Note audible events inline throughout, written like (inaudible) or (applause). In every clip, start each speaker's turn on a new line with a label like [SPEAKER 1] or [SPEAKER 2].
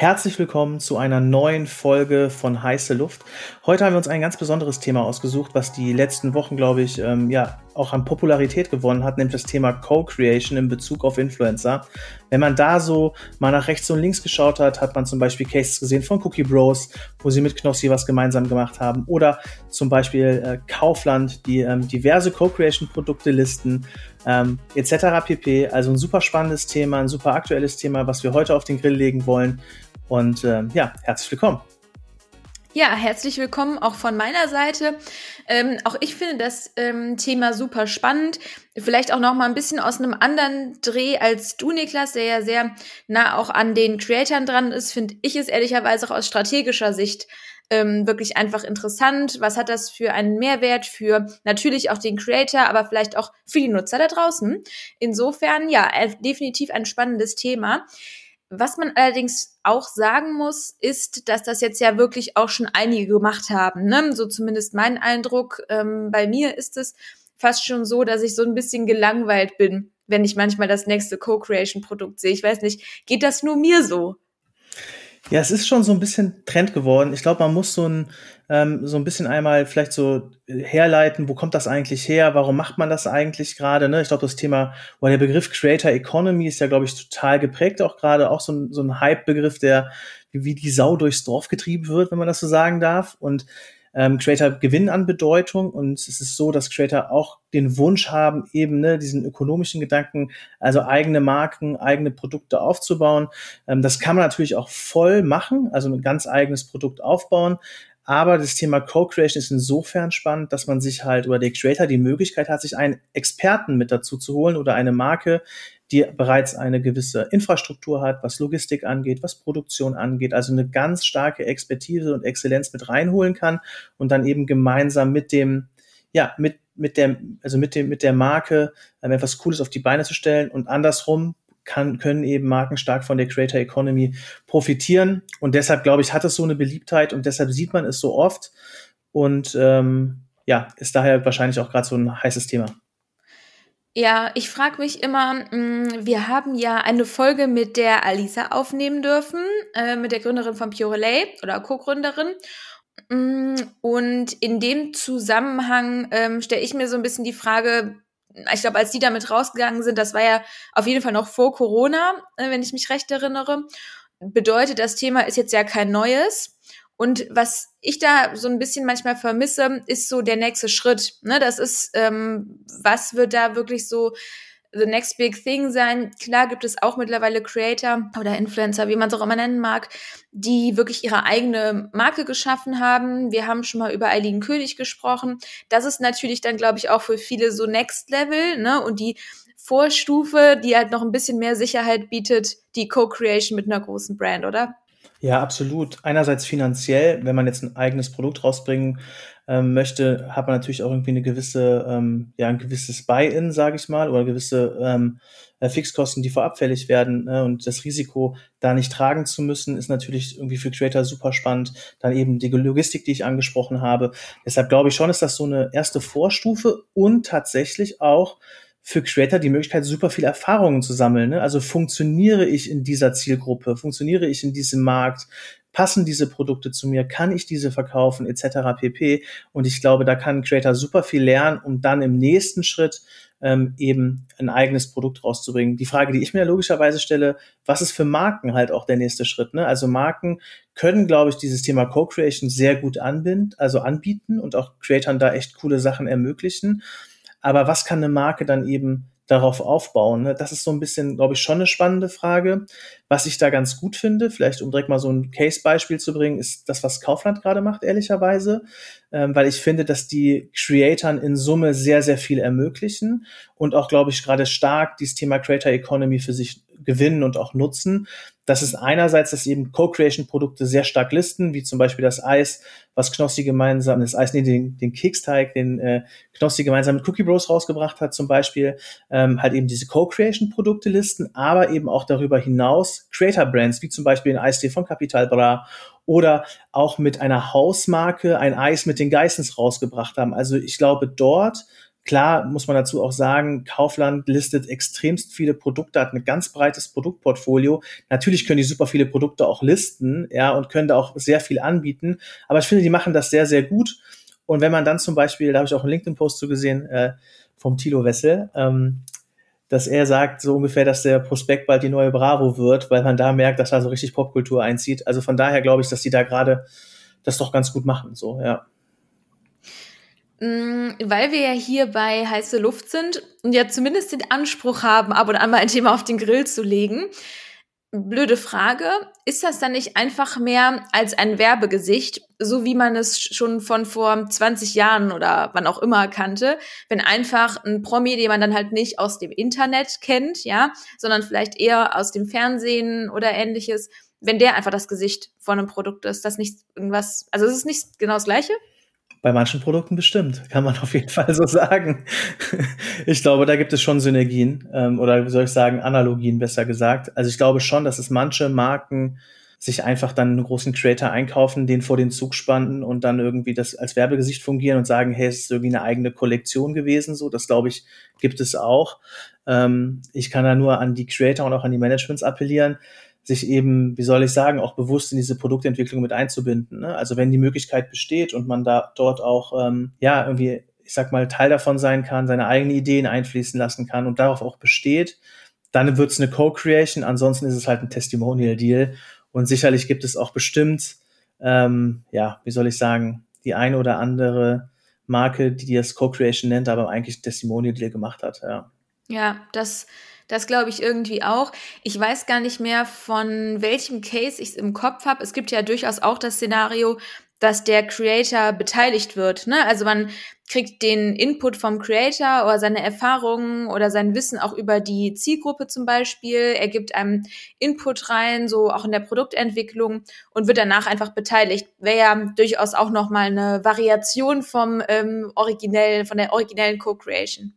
[SPEAKER 1] Herzlich willkommen zu einer neuen Folge von Heiße Luft. Heute haben wir uns ein ganz besonderes Thema ausgesucht, was die letzten Wochen, glaube ich, ähm, ja, auch an Popularität gewonnen hat, nämlich das Thema Co-Creation in Bezug auf Influencer. Wenn man da so mal nach rechts und links geschaut hat, hat man zum Beispiel Cases gesehen von Cookie Bros, wo sie mit Knossi was gemeinsam gemacht haben. Oder zum Beispiel äh, Kaufland, die ähm, diverse Co-Creation-Produkte listen, ähm, etc. pp. Also ein super spannendes Thema, ein super aktuelles Thema, was wir heute auf den Grill legen wollen. Und ähm, ja, herzlich willkommen.
[SPEAKER 2] Ja, herzlich willkommen auch von meiner Seite. Ähm, auch ich finde das ähm, Thema super spannend. Vielleicht auch noch mal ein bisschen aus einem anderen Dreh als du, Niklas, der ja sehr nah auch an den Creatoren dran ist, finde ich es ehrlicherweise auch aus strategischer Sicht ähm, wirklich einfach interessant. Was hat das für einen Mehrwert für natürlich auch den Creator, aber vielleicht auch für die Nutzer da draußen? Insofern, ja, äh, definitiv ein spannendes Thema. Was man allerdings auch sagen muss, ist, dass das jetzt ja wirklich auch schon einige gemacht haben. Ne? So zumindest mein Eindruck. Ähm, bei mir ist es fast schon so, dass ich so ein bisschen gelangweilt bin, wenn ich manchmal das nächste Co-Creation-Produkt sehe. Ich weiß nicht, geht das nur mir so?
[SPEAKER 1] Ja, es ist schon so ein bisschen Trend geworden. Ich glaube, man muss so ein, ähm, so ein bisschen einmal vielleicht so herleiten, wo kommt das eigentlich her, warum macht man das eigentlich gerade. Ne? Ich glaube, das Thema oder der Begriff Creator Economy ist ja, glaube ich, total geprägt, auch gerade auch so ein, so ein Hype-Begriff, der wie die Sau durchs Dorf getrieben wird, wenn man das so sagen darf. Und ähm, Creator gewinnen an Bedeutung und es ist so, dass Creator auch den Wunsch haben, eben ne, diesen ökonomischen Gedanken, also eigene Marken, eigene Produkte aufzubauen. Ähm, das kann man natürlich auch voll machen, also ein ganz eigenes Produkt aufbauen. Aber das Thema Co-Creation ist insofern spannend, dass man sich halt oder der Creator die Möglichkeit hat, sich einen Experten mit dazu zu holen oder eine Marke, die bereits eine gewisse Infrastruktur hat, was Logistik angeht, was Produktion angeht, also eine ganz starke Expertise und Exzellenz mit reinholen kann und dann eben gemeinsam mit dem, ja, mit, mit der, also mit dem, mit der Marke ähm, etwas Cooles auf die Beine zu stellen und andersrum kann, können eben Marken stark von der Creator Economy profitieren. Und deshalb, glaube ich, hat es so eine Beliebtheit und deshalb sieht man es so oft. Und ähm, ja, ist daher wahrscheinlich auch gerade so ein heißes Thema.
[SPEAKER 2] Ja, ich frage mich immer, mm, wir haben ja eine Folge mit der Alisa aufnehmen dürfen, äh, mit der Gründerin von Pure Lay oder Co-Gründerin. Mm, und in dem Zusammenhang ähm, stelle ich mir so ein bisschen die Frage, ich glaube, als die damit rausgegangen sind, das war ja auf jeden Fall noch vor Corona, äh, wenn ich mich recht erinnere. Bedeutet, das Thema ist jetzt ja kein neues. Und was ich da so ein bisschen manchmal vermisse, ist so der nächste Schritt. Ne? Das ist, ähm, was wird da wirklich so the next big thing sein? Klar gibt es auch mittlerweile Creator oder Influencer, wie man es auch immer nennen mag, die wirklich ihre eigene Marke geschaffen haben. Wir haben schon mal über Eileen König gesprochen. Das ist natürlich dann, glaube ich, auch für viele so Next Level, ne? Und die Vorstufe, die halt noch ein bisschen mehr Sicherheit bietet, die Co-Creation mit einer großen Brand, oder?
[SPEAKER 1] Ja, absolut. Einerseits finanziell, wenn man jetzt ein eigenes Produkt rausbringen ähm, möchte, hat man natürlich auch irgendwie eine gewisse, ähm, ja, ein gewisses Buy-in, sage ich mal, oder gewisse ähm, äh, Fixkosten, die vorab fällig werden. Ne? Und das Risiko, da nicht tragen zu müssen, ist natürlich irgendwie für Creator super spannend. Dann eben die Logistik, die ich angesprochen habe. Deshalb glaube ich schon, ist das so eine erste Vorstufe und tatsächlich auch für Creator die Möglichkeit, super viel Erfahrungen zu sammeln. Ne? Also funktioniere ich in dieser Zielgruppe, funktioniere ich in diesem Markt, passen diese Produkte zu mir, kann ich diese verkaufen, etc. pp. Und ich glaube, da kann ein Creator super viel lernen, um dann im nächsten Schritt ähm, eben ein eigenes Produkt rauszubringen. Die Frage, die ich mir logischerweise stelle, was ist für Marken halt auch der nächste Schritt? Ne? Also Marken können, glaube ich, dieses Thema Co-Creation sehr gut anbinden, also anbieten und auch Creatoren da echt coole Sachen ermöglichen. Aber was kann eine Marke dann eben darauf aufbauen? Ne? Das ist so ein bisschen, glaube ich, schon eine spannende Frage. Was ich da ganz gut finde, vielleicht um direkt mal so ein Case-Beispiel zu bringen, ist das, was Kaufland gerade macht, ehrlicherweise, ähm, weil ich finde, dass die Creatoren in Summe sehr, sehr viel ermöglichen und auch, glaube ich, gerade stark dieses Thema Creator Economy für sich gewinnen und auch nutzen. Das ist einerseits, dass eben Co-Creation-Produkte sehr stark listen, wie zum Beispiel das Eis, was Knossi gemeinsam, das Eis, nee, den, den Keksteig, den äh, Knossi gemeinsam mit Cookie Bros rausgebracht hat zum Beispiel, ähm, halt eben diese Co-Creation-Produkte listen, aber eben auch darüber hinaus Creator-Brands, wie zum Beispiel den Eistee von Capital Bra oder auch mit einer Hausmarke ein Eis mit den Geissens rausgebracht haben. Also ich glaube, dort Klar muss man dazu auch sagen, Kaufland listet extremst viele Produkte, hat ein ganz breites Produktportfolio. Natürlich können die super viele Produkte auch listen, ja, und können da auch sehr viel anbieten. Aber ich finde, die machen das sehr, sehr gut. Und wenn man dann zum Beispiel, da habe ich auch einen LinkedIn-Post zu gesehen, äh, vom Tilo Wessel, ähm, dass er sagt, so ungefähr, dass der Prospekt bald die neue Bravo wird, weil man da merkt, dass da so richtig Popkultur einzieht. Also von daher glaube ich, dass die da gerade das doch ganz gut machen, so, ja.
[SPEAKER 2] Mm, weil wir ja hier bei heiße Luft sind und ja zumindest den Anspruch haben, ab und an mal ein Thema auf den Grill zu legen, blöde Frage. Ist das dann nicht einfach mehr als ein Werbegesicht, so wie man es schon von vor 20 Jahren oder wann auch immer kannte, wenn einfach ein Promi, den man dann halt nicht aus dem Internet kennt, ja, sondern vielleicht eher aus dem Fernsehen oder ähnliches, wenn der einfach das Gesicht von einem Produkt ist, das nicht irgendwas, also es ist nicht genau das gleiche?
[SPEAKER 1] Bei manchen Produkten bestimmt, kann man (laughs) auf jeden Fall so sagen. ich glaube, da gibt es schon Synergien ähm, oder wie soll ich sagen, Analogien besser gesagt. Also ich glaube schon, dass es manche Marken sich einfach dann einen großen Creator einkaufen, den vor den Zug spannen und dann irgendwie das als Werbegesicht fungieren und sagen, hey, es ist irgendwie eine eigene Kollektion gewesen. So, das glaube ich, gibt es auch. Ähm, ich kann da nur an die Creator und auch an die Managements appellieren sich eben, wie soll ich sagen, auch bewusst in diese Produktentwicklung mit einzubinden. Ne? Also wenn die Möglichkeit besteht und man da dort auch, ähm, ja, irgendwie, ich sag mal, Teil davon sein kann, seine eigenen Ideen einfließen lassen kann und darauf auch besteht, dann wird es eine Co-Creation, ansonsten ist es halt ein Testimonial-Deal. Und sicherlich gibt es auch bestimmt, ähm, ja, wie soll ich sagen, die eine oder andere Marke, die das Co-Creation nennt, aber eigentlich ein Testimonial-Deal gemacht hat, ja.
[SPEAKER 2] Ja, das das glaube ich irgendwie auch. Ich weiß gar nicht mehr, von welchem Case ich es im Kopf habe. Es gibt ja durchaus auch das Szenario, dass der Creator beteiligt wird. Ne? Also man kriegt den Input vom Creator oder seine Erfahrungen oder sein Wissen auch über die Zielgruppe zum Beispiel. Er gibt einem Input rein, so auch in der Produktentwicklung und wird danach einfach beteiligt. Wäre ja durchaus auch nochmal eine Variation vom ähm, originellen, von der originellen Co-Creation.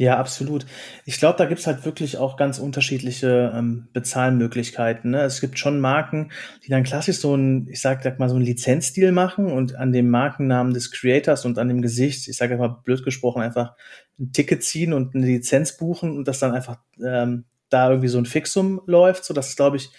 [SPEAKER 1] Ja, absolut. Ich glaube, da gibt's halt wirklich auch ganz unterschiedliche ähm, Bezahlmöglichkeiten. Ne? Es gibt schon Marken, die dann klassisch so ein, ich sag, sag mal, so ein Lizenzdeal machen und an dem Markennamen des Creators und an dem Gesicht, ich sage mal blöd gesprochen, einfach ein Ticket ziehen und eine Lizenz buchen und das dann einfach ähm, da irgendwie so ein Fixum läuft. So, das ist, glaube ich,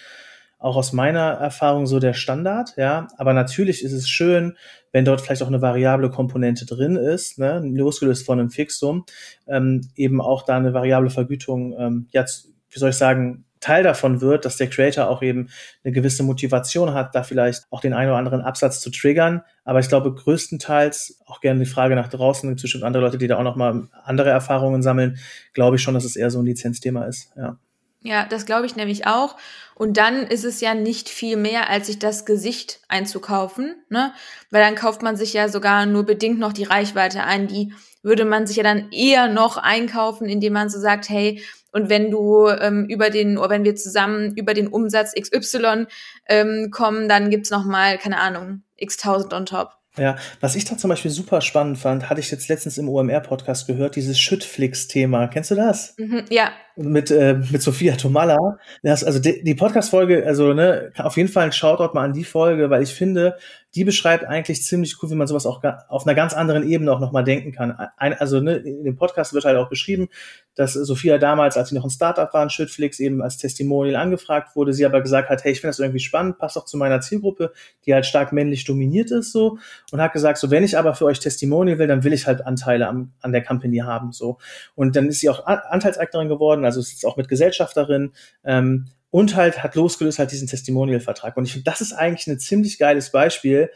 [SPEAKER 1] auch aus meiner Erfahrung so der Standard, ja. Aber natürlich ist es schön, wenn dort vielleicht auch eine variable Komponente drin ist, ne, losgelöst von einem Fixum, ähm, eben auch da eine variable Vergütung, ähm, ja, wie soll ich sagen, Teil davon wird, dass der Creator auch eben eine gewisse Motivation hat, da vielleicht auch den einen oder anderen Absatz zu triggern. Aber ich glaube, größtenteils, auch gerne die Frage nach draußen, gibt es bestimmt andere Leute, die da auch nochmal andere Erfahrungen sammeln, glaube ich schon, dass es eher so ein Lizenzthema ist, ja.
[SPEAKER 2] Ja, das glaube ich nämlich auch. Und dann ist es ja nicht viel mehr, als sich das Gesicht einzukaufen, ne? Weil dann kauft man sich ja sogar nur bedingt noch die Reichweite ein. Die würde man sich ja dann eher noch einkaufen, indem man so sagt, hey, und wenn du ähm, über den, oder wenn wir zusammen über den Umsatz XY ähm, kommen, dann gibt's noch mal, keine Ahnung, x tausend on top.
[SPEAKER 1] Ja, was ich da zum Beispiel super spannend fand, hatte ich jetzt letztens im OMR-Podcast gehört, dieses Schüttflix-Thema. Kennst du das?
[SPEAKER 2] Mhm, ja.
[SPEAKER 1] Mit, äh, mit Sophia Tomalla. Das, also die, die Podcast-Folge, also ne, auf jeden Fall ein Shoutout mal an die Folge, weil ich finde, die beschreibt eigentlich ziemlich cool, wie man sowas auch auf einer ganz anderen Ebene auch nochmal denken kann. Ein, also ne, in dem Podcast wird halt auch beschrieben, dass Sophia damals, als sie noch ein Startup war, in Schüttflix eben als Testimonial angefragt wurde, sie aber gesagt hat, hey, ich finde das irgendwie spannend, passt auch zu meiner Zielgruppe, die halt stark männlich dominiert ist so und hat gesagt, so wenn ich aber für euch Testimonial will, dann will ich halt Anteile am, an der Company haben so und dann ist sie auch Anteilseignerin geworden, also ist jetzt auch mit Gesellschafterin ähm, und halt hat losgelöst halt diesen Testimonial-Vertrag. Und ich finde, das ist eigentlich ein ziemlich geiles Beispiel,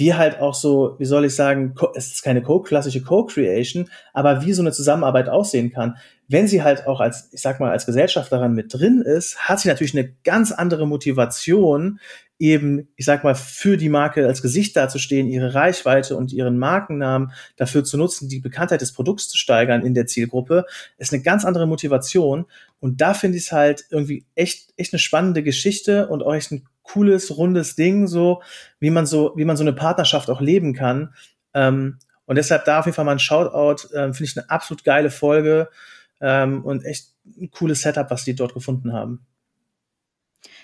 [SPEAKER 1] wie halt auch so, wie soll ich sagen, es ist keine Co klassische Co-Creation, aber wie so eine Zusammenarbeit aussehen kann. Wenn sie halt auch als, ich sag mal, als Gesellschafterin mit drin ist, hat sie natürlich eine ganz andere Motivation, eben, ich sag mal, für die Marke als Gesicht dazustehen, ihre Reichweite und ihren Markennamen dafür zu nutzen, die Bekanntheit des Produkts zu steigern in der Zielgruppe, ist eine ganz andere Motivation. Und da finde ich es halt irgendwie echt, echt eine spannende Geschichte und auch echt ein cooles, rundes Ding, so, wie man so, wie man so eine Partnerschaft auch leben kann. Ähm, und deshalb da auf jeden Fall mal ein Shoutout, ähm, finde ich eine absolut geile Folge ähm, und echt ein cooles Setup, was die dort gefunden haben.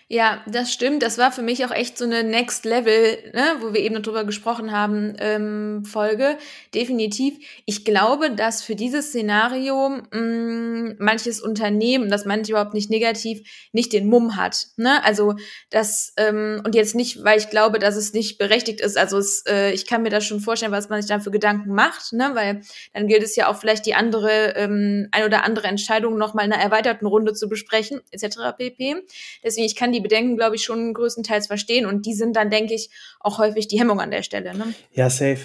[SPEAKER 2] Ja, das stimmt. Das war für mich auch echt so eine Next Level, ne, wo wir eben drüber gesprochen haben, ähm, Folge. Definitiv. Ich glaube, dass für dieses Szenario mh, mm, manches Unternehmen, das meine ich überhaupt nicht negativ, nicht den Mumm hat. Ne? Also das ähm, und jetzt nicht, weil ich glaube, dass es nicht berechtigt ist. Also es, äh, ich kann mir das schon vorstellen, was man sich dann für Gedanken macht, ne? Weil dann gilt es ja auch vielleicht die andere ähm, ein oder andere Entscheidung noch mal in einer erweiterten Runde zu besprechen, etc. pp. Deswegen ich kann die Bedenken, glaube ich, schon größtenteils verstehen. Und die sind dann, denke ich, auch häufig die Hemmung an der Stelle. Ne?
[SPEAKER 1] Ja, safe.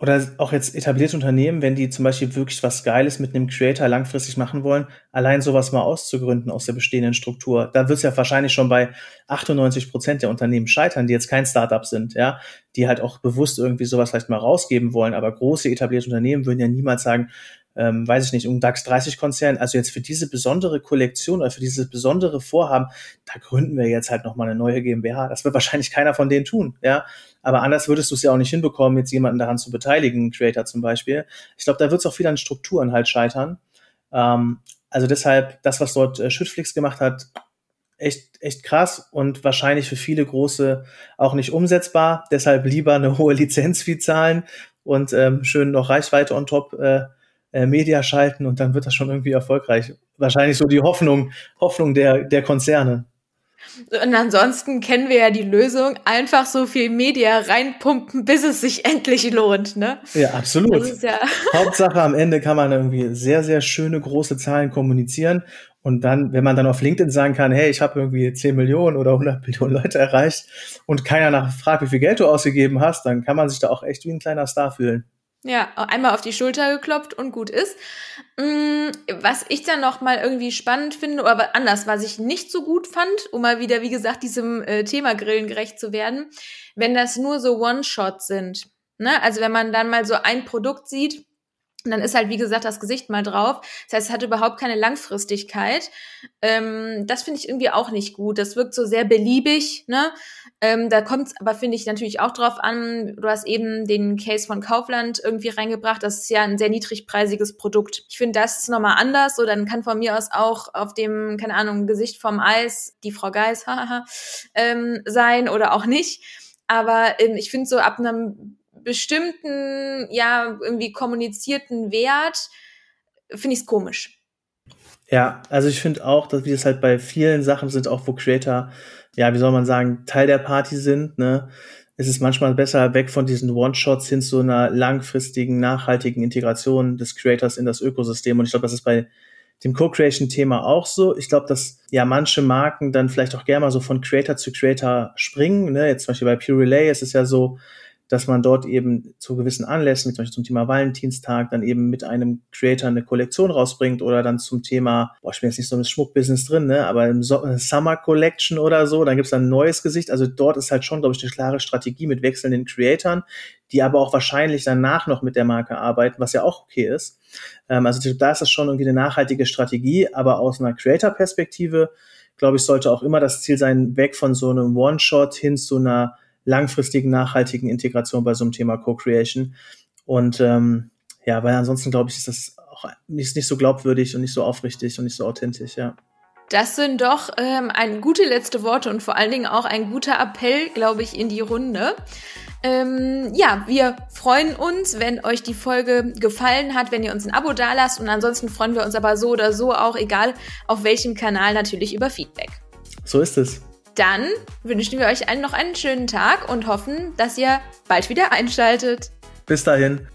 [SPEAKER 1] Oder auch jetzt etablierte Unternehmen, wenn die zum Beispiel wirklich was Geiles mit einem Creator langfristig machen wollen, allein sowas mal auszugründen aus der bestehenden Struktur, da wird es ja wahrscheinlich schon bei 98 Prozent der Unternehmen scheitern, die jetzt kein Startup sind, ja, die halt auch bewusst irgendwie sowas vielleicht mal rausgeben wollen. Aber große etablierte Unternehmen würden ja niemals sagen, ähm, weiß ich nicht, um DAX 30 Konzern, also jetzt für diese besondere Kollektion oder für dieses besondere Vorhaben, da gründen wir jetzt halt nochmal eine neue GmbH. Das wird wahrscheinlich keiner von denen tun, ja. Aber anders würdest du es ja auch nicht hinbekommen, jetzt jemanden daran zu beteiligen, Creator zum Beispiel. Ich glaube, da wird es auch wieder an Strukturen halt scheitern. Ähm, also deshalb, das, was dort äh, Schüttflix gemacht hat, echt, echt krass und wahrscheinlich für viele große auch nicht umsetzbar. Deshalb lieber eine (laughs) hohe Lizenzfee zahlen und ähm, schön noch Reichweite on top äh, äh, Media schalten und dann wird das schon irgendwie erfolgreich. Wahrscheinlich so die Hoffnung, Hoffnung der, der Konzerne.
[SPEAKER 2] Und ansonsten kennen wir ja die Lösung, einfach so viel Media reinpumpen, bis es sich endlich lohnt, ne?
[SPEAKER 1] Ja, absolut. Ja (laughs) Hauptsache am Ende kann man irgendwie sehr, sehr schöne große Zahlen kommunizieren und dann, wenn man dann auf LinkedIn sagen kann, hey, ich habe irgendwie 10 Millionen oder 100 (laughs) Millionen Leute erreicht und keiner nachfragt, wie viel Geld du ausgegeben hast, dann kann man sich da auch echt wie ein kleiner Star fühlen.
[SPEAKER 2] Ja, einmal auf die Schulter geklopft und gut ist. Mm, was ich dann noch mal irgendwie spannend finde, oder anders, was ich nicht so gut fand, um mal wieder, wie gesagt, diesem äh, Thema Grillen gerecht zu werden, wenn das nur so One-Shots sind. Ne? Also wenn man dann mal so ein Produkt sieht, und dann ist halt, wie gesagt, das Gesicht mal drauf. Das heißt, es hat überhaupt keine Langfristigkeit. Ähm, das finde ich irgendwie auch nicht gut. Das wirkt so sehr beliebig. Ne? Ähm, da kommt es aber, finde ich, natürlich auch drauf an. Du hast eben den Case von Kaufland irgendwie reingebracht. Das ist ja ein sehr niedrigpreisiges Produkt. Ich finde, das ist nochmal anders. So, dann kann von mir aus auch auf dem, keine Ahnung, Gesicht vom Eis die Frau Geis (laughs) ähm, sein oder auch nicht. Aber ähm, ich finde so ab einem bestimmten, ja, irgendwie kommunizierten Wert, finde ich es komisch.
[SPEAKER 1] Ja, also ich finde auch, dass wir das halt bei vielen Sachen sind, auch wo Creator, ja, wie soll man sagen, Teil der Party sind, ne? Es ist manchmal besser, weg von diesen One-Shots hin zu einer langfristigen, nachhaltigen Integration des Creators in das Ökosystem. Und ich glaube, das ist bei dem Co-Creation-Thema auch so. Ich glaube, dass ja manche Marken dann vielleicht auch gerne mal so von Creator zu Creator springen. Ne? Jetzt zum Beispiel bei Pure Relay ist es ja so, dass man dort eben zu gewissen Anlässen, zum Beispiel zum Thema Valentinstag, dann eben mit einem Creator eine Kollektion rausbringt oder dann zum Thema, boah, ich bin jetzt nicht so im Schmuckbusiness drin, ne, aber im so Summer Collection oder so, dann gibt's dann ein neues Gesicht. Also dort ist halt schon, glaube ich, eine klare Strategie mit wechselnden Creatoren, die aber auch wahrscheinlich danach noch mit der Marke arbeiten, was ja auch okay ist. Ähm, also da ist das schon irgendwie eine nachhaltige Strategie, aber aus einer Creator-Perspektive, glaube ich, sollte auch immer das Ziel sein, weg von so einem One-Shot hin zu einer langfristigen, nachhaltigen Integration bei so einem Thema Co-Creation. Und ähm, ja, weil ansonsten, glaube ich, ist das auch nicht, nicht so glaubwürdig und nicht so aufrichtig und nicht so authentisch, ja.
[SPEAKER 2] Das sind doch ähm, ein gute letzte Worte und vor allen Dingen auch ein guter Appell, glaube ich, in die Runde. Ähm, ja, wir freuen uns, wenn euch die Folge gefallen hat, wenn ihr uns ein Abo dalasst und ansonsten freuen wir uns aber so oder so auch, egal auf welchem Kanal, natürlich über Feedback.
[SPEAKER 1] So ist es.
[SPEAKER 2] Dann wünschen wir euch allen noch einen schönen Tag und hoffen, dass ihr bald wieder einschaltet.
[SPEAKER 1] Bis dahin.